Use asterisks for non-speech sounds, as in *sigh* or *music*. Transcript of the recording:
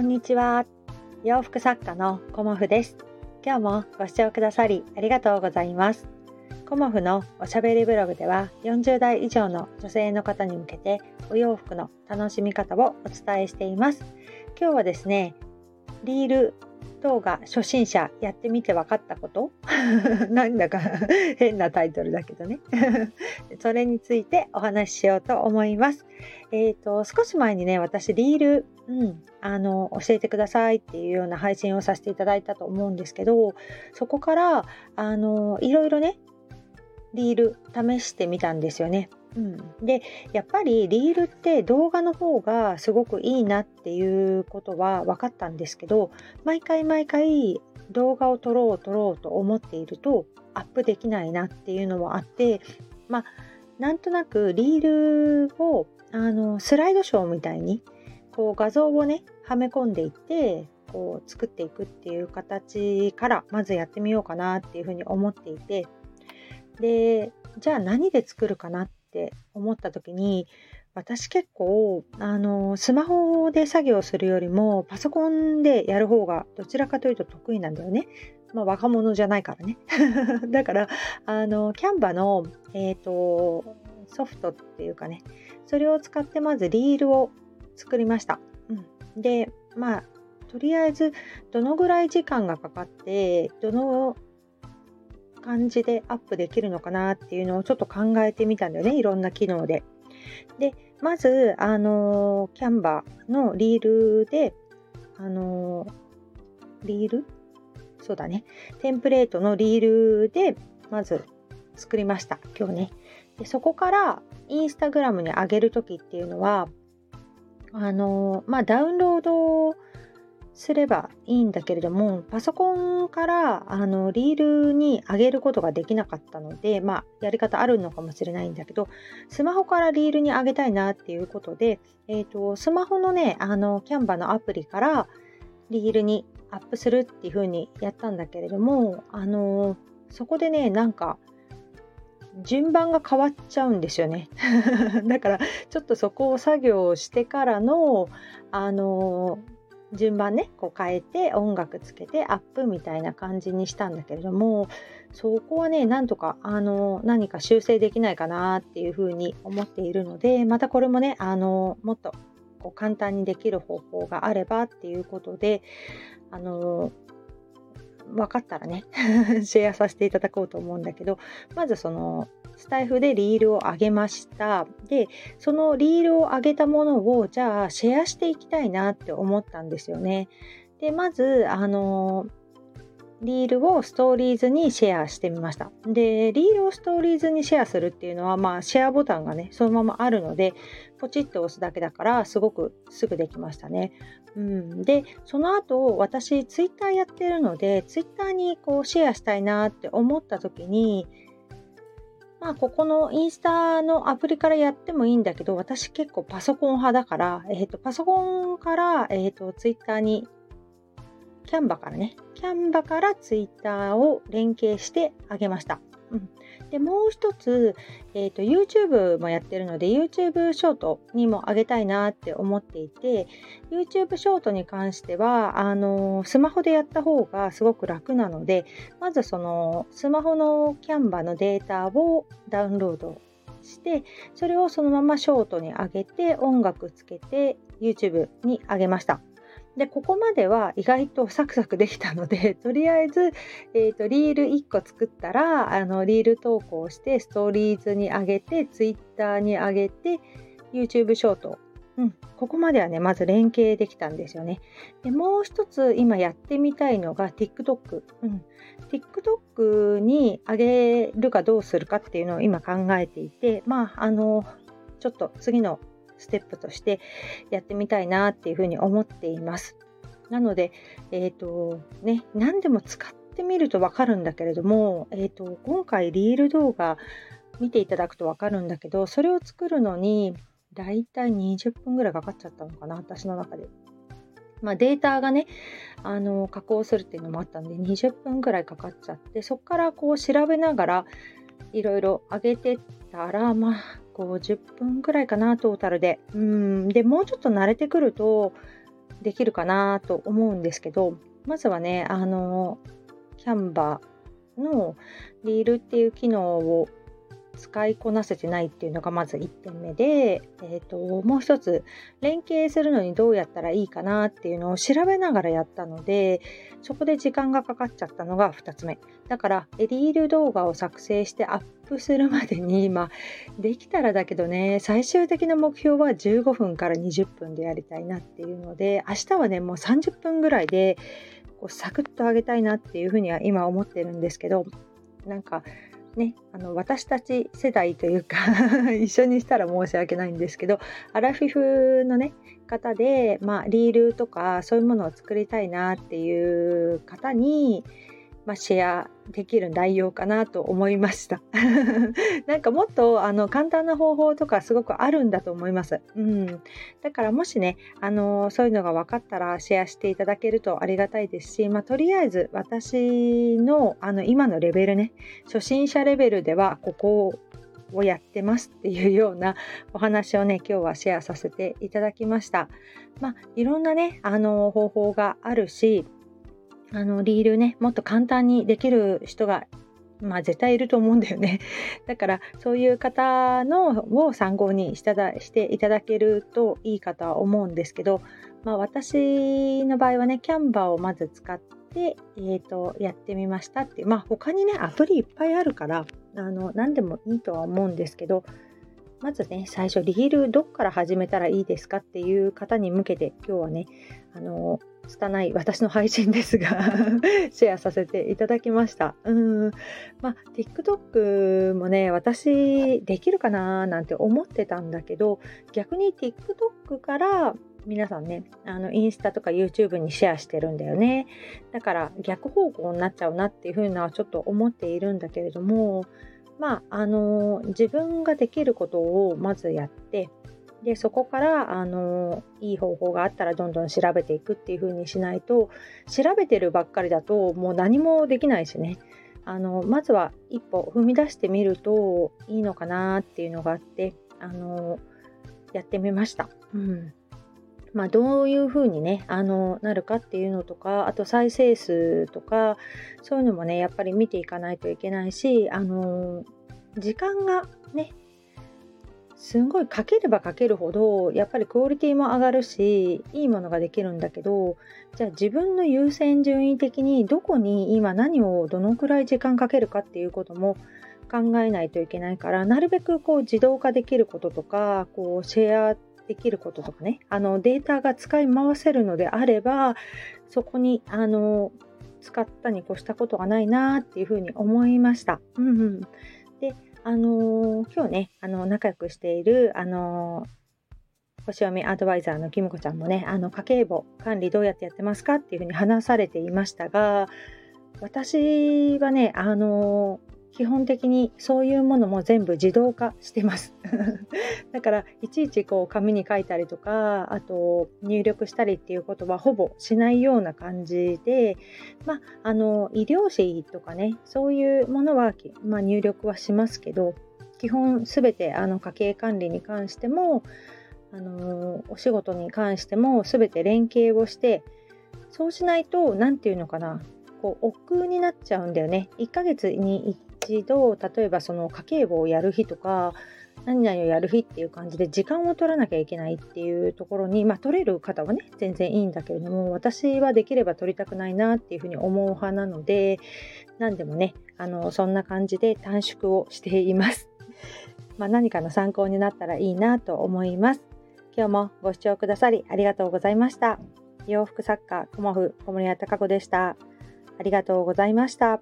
こんにちは。洋服作家のコモフです。今日もご視聴くださりありがとうございます。コモフのおしゃべりブログでは40代以上の女性の方に向けてお洋服の楽しみ方をお伝えしています。今日はですね、リール動画初心者やってみて分かったこと？*laughs* なんだか変なタイトルだけどね *laughs* それについてお話ししようと思います。えっ、ー、と、少し前にね、私リール、うん、あの、教えてくださいっていうような配信をさせていただいたと思うんですけど、そこから、あの、いろいろね、リール試してみたんですよね。うん、でやっぱりリールって動画の方がすごくいいなっていうことは分かったんですけど毎回毎回動画を撮ろう撮ろうと思っているとアップできないなっていうのもあってまあなんとなくリールをあのスライドショーみたいにこう画像をねはめ込んでいってこう作っていくっていう形からまずやってみようかなっていうふうに思っていてでじゃあ何で作るかなって思った時に私結構あのスマホで作業するよりもパソコンでやる方がどちらかというと得意なんだよね。まあ、若者じゃないからね。*laughs* だからあのキャンバの、えーと、ソフトっていうかねそれを使ってまずリールを作りました。うん、でまあとりあえずどのぐらい時間がかかってどの感じでアップできるのかなっていうのをちょっと考えてみたんだよねいろんな機能で。でまずあのキャンバーのリールであのリール？そうだねテンプレートのリールでまず作りました今日ね。でそこからインスタグラムに上げる時っていうのはあのまあダウンロードすればいいんだけれどもパソコンからあのリールに上げることができなかったのでまあやり方あるのかもしれないんだけどスマホからリールに上げたいなっていうことで、えーと、スマホのねあのキャンバのアプリからリールにアップするっていう風にやったんだけれどもあのそこでねなんか順番が変わっちゃうんですよね。*laughs* だからちょっとそこを作業してからのあの順番ねこう変えて音楽つけてアップみたいな感じにしたんだけれどもそこはねなんとかあの何か修正できないかなっていうふうに思っているのでまたこれもねあのもっとこう簡単にできる方法があればっていうことであの分かったらね *laughs* シェアさせていただこうと思うんだけどまずそのスタイフでリールを上げました。で、そのリールを上げたものを、じゃあシェアしていきたいなって思ったんですよね。で、まず、あのリールをストーリーズにシェアしてみました。で、リールをストーリーズにシェアするっていうのは、まあ、シェアボタンがね、そのままあるので、ポチッと押すだけだから、すごくすぐできましたね。うん、で、その後、私、ツイッターやってるので、ツイッターにこうシェアしたいなって思った時に、まあ、ここのインスタのアプリからやってもいいんだけど、私結構パソコン派だから、えっ、ー、と、パソコンから、えっ、ー、と、ツイッターに、キャンバからね、キャンバからツイッターを連携してあげました。うん、でもう一つ、えーと、YouTube もやってるので YouTube ショートにも上げたいなって思っていて YouTube ショートに関してはあのスマホでやった方がすごく楽なのでまずそのスマホのキャンバのデータをダウンロードしてそれをそのままショートに上げて音楽つけて YouTube に上げました。で、ここまでは意外とサクサクできたので、*laughs* とりあえず、えーと、リール1個作ったら、あのリール投稿して、ストーリーズに上げて、Twitter に上げて、YouTube ショート。うん、ここまではね、まず連携できたんですよね。でもう一つ今やってみたいのが TikTok。うん、TikTok に上げるかどうするかっていうのを今考えていて、まあ、あの、ちょっと次のステップとしてやってみたいなっていうふうに思っています。なので、え、ー、とね、何でも使ってみるとわかるんだけれども、え、ー、と今回リール動画見ていただくとわかるんだけど、それを作るのにだいたい20分ぐらいかかっちゃったのかな、私の中で。まあ、データがね、あの加工するっていうのもあったんで、20分ぐらいかかっちゃって、そこからこう調べながらいろいろ上げてったら、まあ、50分くらいかな、トータルで。うん。で、もうちょっと慣れてくると、できるかなと思うんですけどまずはねあのキャンバーのリールっていう機能を使いこなせてないっていうのがまず1点目で、えーと、もう一つ連携するのにどうやったらいいかなっていうのを調べながらやったのでそこで時間がかかっちゃったのが2つ目。だからエリール動画を作成してアップするまでに *laughs* 今できたらだけどね最終的な目標は15分から20分でやりたいなっていうので明日はねもう30分ぐらいでこうサクッと上げたいなっていうふうには今思ってるんですけどなんかね、あの私たち世代というか *laughs* 一緒にしたら申し訳ないんですけどアラフィフのね方で、まあ、リールとかそういうものを作りたいなっていう方にまあ、シェアできる内容かなと思いました *laughs* なんかもっとあの簡単な方法とかすごくあるんだと思います。うん、だからもしねあのそういうのが分かったらシェアしていただけるとありがたいですし、まあ、とりあえず私のあの今のレベルね初心者レベルではここをやってますっていうようなお話をね今日はシェアさせていただきました。まあ、いろんなねあの方法があるしあのリールねもっと簡単にできる人がまあ絶対いると思うんだよね。*laughs* だからそういう方のを参考にしただしていただけるといいかとは思うんですけど、まあ、私の場合はねキャンバーをまず使って、えーと、やってみましたってまあ他にねアプリいっぱいあるからあの何でもいいとは思うんですけどまずね最初リールどっから始めたらいいですかっていう方に向けて今日はねあの拙い *laughs* 私の配信ですが *laughs* シェアさせていただきました。うんまあ、TikTok もね、私できるかななんて思ってたんだけど、逆に TikTok から皆さんね、あのインスタとか YouTube にシェアしてるんだよね。だから逆方向になっちゃうなっていうふうなちょっと思っているんだけれども、まあ、あの自分ができることをまずやって、でそこからあのいい方法があったらどんどん調べていくっていう風にしないと調べてるばっかりだともう何もできないしねあのまずは一歩踏み出してみるといいのかなっていうのがあってあのやってみました。うんまあ、どういうふうにねあのなるかっていうのとかあと再生数とかそういうのもねやっぱり見ていかないといけないしあの時間がねすごいかければかけるほどやっぱりクオリティも上がるしいいものができるんだけどじゃあ自分の優先順位的にどこに今何をどのくらい時間かけるかっていうことも考えないといけないからなるべくこう自動化できることとかこうシェアできることとかねあのデータが使い回せるのであればそこにあの使ったに越したことがないなっていうふうに思いました。うんうん、であの、今日ね、あの仲良くしている、あのー、星読みアドバイザーのきむこちゃんもね、あの家計簿管理どうやってやってますかっていうふうに話されていましたが、私はね、あの基本的にそういうものも全部自動化してます。*laughs* だからいちいちこう紙に書いたりとかあと入力したりっていうことはほぼしないような感じでまああの医療費とかねそういうものは、まあ、入力はしますけど基本すべてあの家計管理に関してもあのお仕事に関してもすべて連携をしてそうしないと何て言うのかなこう億劫になっちゃうんだよね。1ヶ月に一度例えばその家計簿をやる日とか何々をやる日っていう感じで時間を取らなきゃいけないっていうところに、まあ、取れる方はね全然いいんだけれども私はできれば取りたくないなっていうふうに思う派なので何でもねあのそんな感じで短縮をしています。*laughs* まあ、何かの参考になったらいいなと思います。今日もご視聴くださりありがとうございました。洋服作家、コモフ小森屋隆子でした。ありがとうございました。